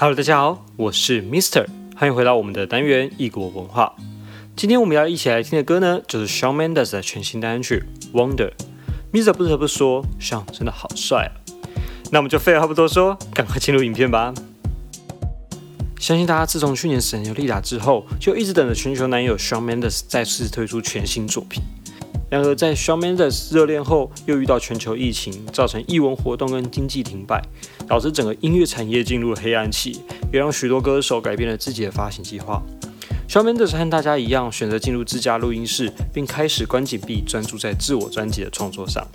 Hello，大家好，我是 Mister，欢迎回到我们的单元异国文化。今天我们要一起来听的歌呢，就是 Shawn Mendes 的全新单曲《Wonder》。Mister 不得不说，Shawn 真的好帅啊！那我们就废话不多说，赶快进入影片吧。相信大家自从去年神游利达之后，就一直等着全球男友 Shawn Mendes 再次推出全新作品。然而，在 Shawn Mendes 热恋后，又遇到全球疫情，造成艺文活动跟经济停摆，导致整个音乐产业进入了黑暗期，也让许多歌手改变了自己的发行计划。Shawn Mendes 和大家一样，选择进入自家录音室，并开始关紧闭，专注在自我专辑的创作上。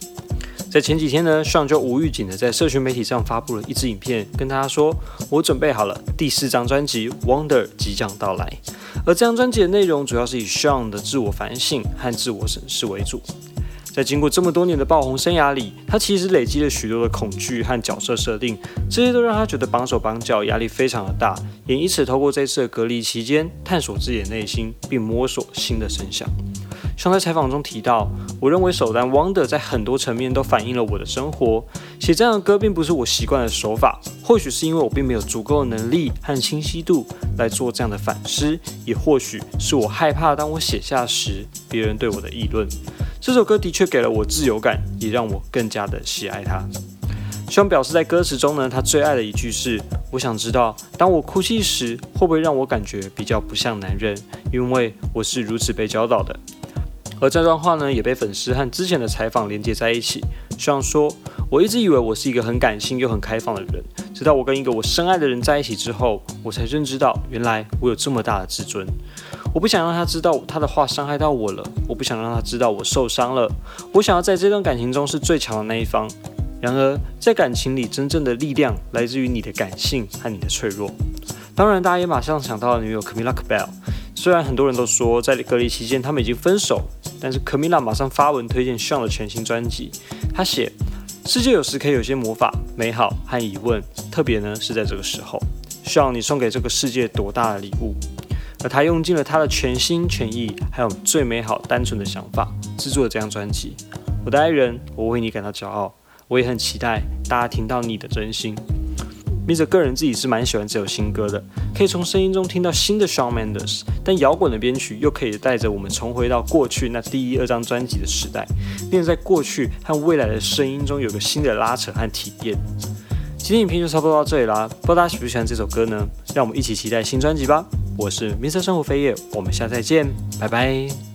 在前几天呢，Shawn 就无预警的在社群媒体上发布了一支影片，跟大家说：“我准备好了，第四张专辑《Wonder》即将到来。”而这张专辑的内容主要是以 Shawn 的自我反省和自我审视为主。在经过这么多年的爆红生涯里，他其实累积了许多的恐惧和角色设定，这些都让他觉得绑手绑脚，压力非常的大，也因此透过这次的隔离期间，探索自己的内心，并摸索新的声响。像在采访中提到，我认为首单《Wonder》在很多层面都反映了我的生活。写这样的歌并不是我习惯的手法，或许是因为我并没有足够的能力和清晰度来做这样的反思，也或许是我害怕当我写下时别人对我的议论。这首歌的确给了我自由感，也让我更加的喜爱它。希望表示在歌词中呢，他最爱的一句是：“我想知道，当我哭泣时，会不会让我感觉比较不像男人？因为我是如此被教导的。”而这段话呢，也被粉丝和之前的采访连接在一起。希望说，我一直以为我是一个很感性又很开放的人，直到我跟一个我深爱的人在一起之后，我才认知到，原来我有这么大的自尊。我不想让他知道他的话伤害到我了，我不想让他知道我受伤了。我想要在这段感情中是最强的那一方。然而，在感情里，真正的力量来自于你的感性和你的脆弱。当然，大家也马上想到了女友 Camila Cabello。虽然很多人都说在隔离期间他们已经分手。但是 Camila 马上发文推荐 Shawn 的全新专辑。他写：“世界有时可以有些魔法、美好和疑问，特别呢是在这个时候。Shawn，你送给这个世界多大的礼物？”而他用尽了他的全心全意，还有最美好、单纯的想法，制作了这张专辑。我的爱人，我为你感到骄傲。我也很期待大家听到你的真心。M r 个人自己是蛮喜欢这首新歌的，可以从声音中听到新的 Shawn Mendes，但摇滚的编曲又可以带着我们重回到过去那第一二张专辑的时代，并在过去和未来的声音中有个新的拉扯和体验。今天影片就差不多到这里啦，不知道大家喜不喜欢这首歌呢？让我们一起期待新专辑吧！我是 Mr 生活飞叶，我们下次再见，拜拜。